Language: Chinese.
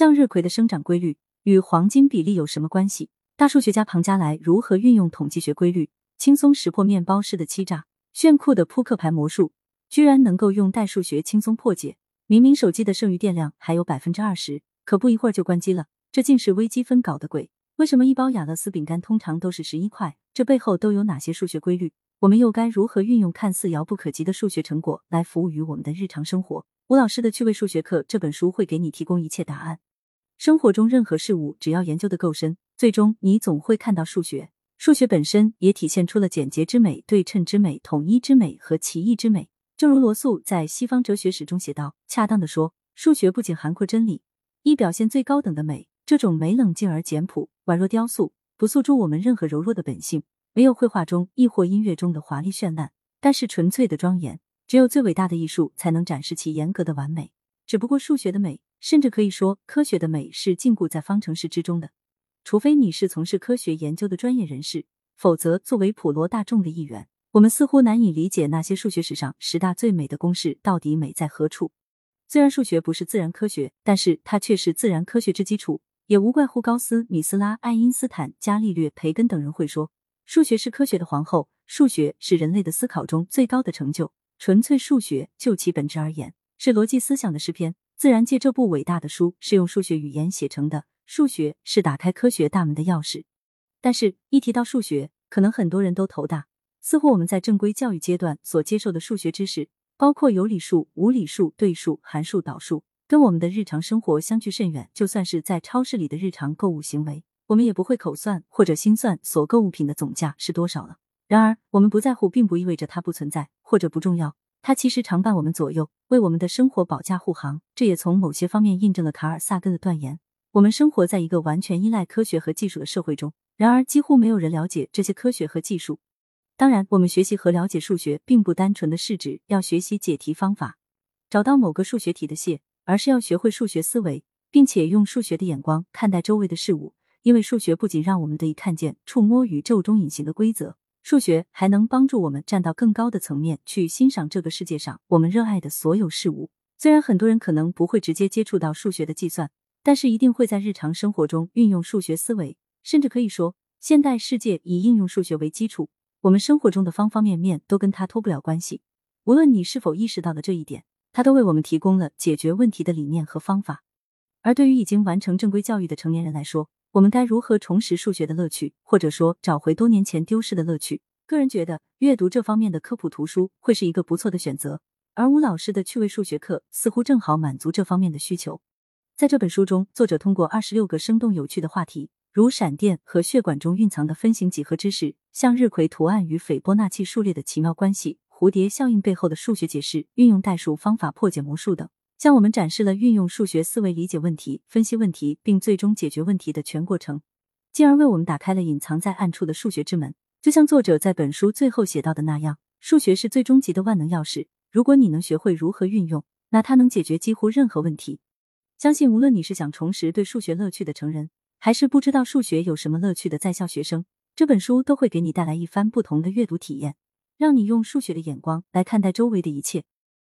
向日葵的生长规律与黄金比例有什么关系？大数学家庞加莱如何运用统计学规律，轻松识破面包师的欺诈？炫酷的扑克牌魔术居然能够用代数学轻松破解？明明手机的剩余电量还有百分之二十，可不一会儿就关机了，这竟是微积分搞的鬼？为什么一包雅乐斯饼干通常都是十一块？这背后都有哪些数学规律？我们又该如何运用看似遥不可及的数学成果来服务于我们的日常生活？吴老师的趣味数学课这本书会给你提供一切答案。生活中任何事物，只要研究的够深，最终你总会看到数学。数学本身也体现出了简洁之美、对称之美、统一之美和奇异之美。正如罗素在《西方哲学史》中写道：“恰当的说，数学不仅涵括真理，亦表现最高等的美。这种美冷静而简朴，宛若雕塑，不诉诸我们任何柔弱的本性。没有绘画中亦或音乐中的华丽绚烂，但是纯粹的庄严。”只有最伟大的艺术才能展示其严格的完美。只不过数学的美，甚至可以说科学的美，是禁锢在方程式之中的。除非你是从事科学研究的专业人士，否则作为普罗大众的一员，我们似乎难以理解那些数学史上十大最美的公式到底美在何处。虽然数学不是自然科学，但是它却是自然科学之基础。也无怪乎高斯、米斯拉、爱因斯坦、伽利略、培根等人会说，数学是科学的皇后，数学是人类的思考中最高的成就。纯粹数学，就其本质而言，是逻辑思想的诗篇。自然界这部伟大的书是用数学语言写成的，数学是打开科学大门的钥匙。但是，一提到数学，可能很多人都头大。似乎我们在正规教育阶段所接受的数学知识，包括有理数、无理数、对数、函数、导数，跟我们的日常生活相距甚远。就算是在超市里的日常购物行为，我们也不会口算或者心算所购物品的总价是多少了。然而，我们不在乎，并不意味着它不存在或者不重要。它其实常伴我们左右，为我们的生活保驾护航。这也从某些方面印证了卡尔萨根的断言：我们生活在一个完全依赖科学和技术的社会中。然而，几乎没有人了解这些科学和技术。当然，我们学习和了解数学，并不单纯的是指要学习解题方法，找到某个数学题的解，而是要学会数学思维，并且用数学的眼光看待周围的事物。因为数学不仅让我们得以看见、触摸宇宙中隐形的规则。数学还能帮助我们站到更高的层面去欣赏这个世界上我们热爱的所有事物。虽然很多人可能不会直接接触到数学的计算，但是一定会在日常生活中运用数学思维。甚至可以说，现代世界以应用数学为基础，我们生活中的方方面面都跟它脱不了关系。无论你是否意识到了这一点，它都为我们提供了解决问题的理念和方法。而对于已经完成正规教育的成年人来说，我们该如何重拾数学的乐趣，或者说找回多年前丢失的乐趣？个人觉得，阅读这方面的科普图书会是一个不错的选择。而吴老师的趣味数学课似乎正好满足这方面的需求。在这本书中，作者通过二十六个生动有趣的话题，如闪电和血管中蕴藏的分形几何知识、向日葵图案与斐波那契数列的奇妙关系、蝴蝶效应背后的数学解释、运用代数方法破解魔术等。向我们展示了运用数学思维理解问题、分析问题，并最终解决问题的全过程，进而为我们打开了隐藏在暗处的数学之门。就像作者在本书最后写到的那样，数学是最终极的万能钥匙。如果你能学会如何运用，那它能解决几乎任何问题。相信无论你是想重拾对数学乐趣的成人，还是不知道数学有什么乐趣的在校学生，这本书都会给你带来一番不同的阅读体验，让你用数学的眼光来看待周围的一切。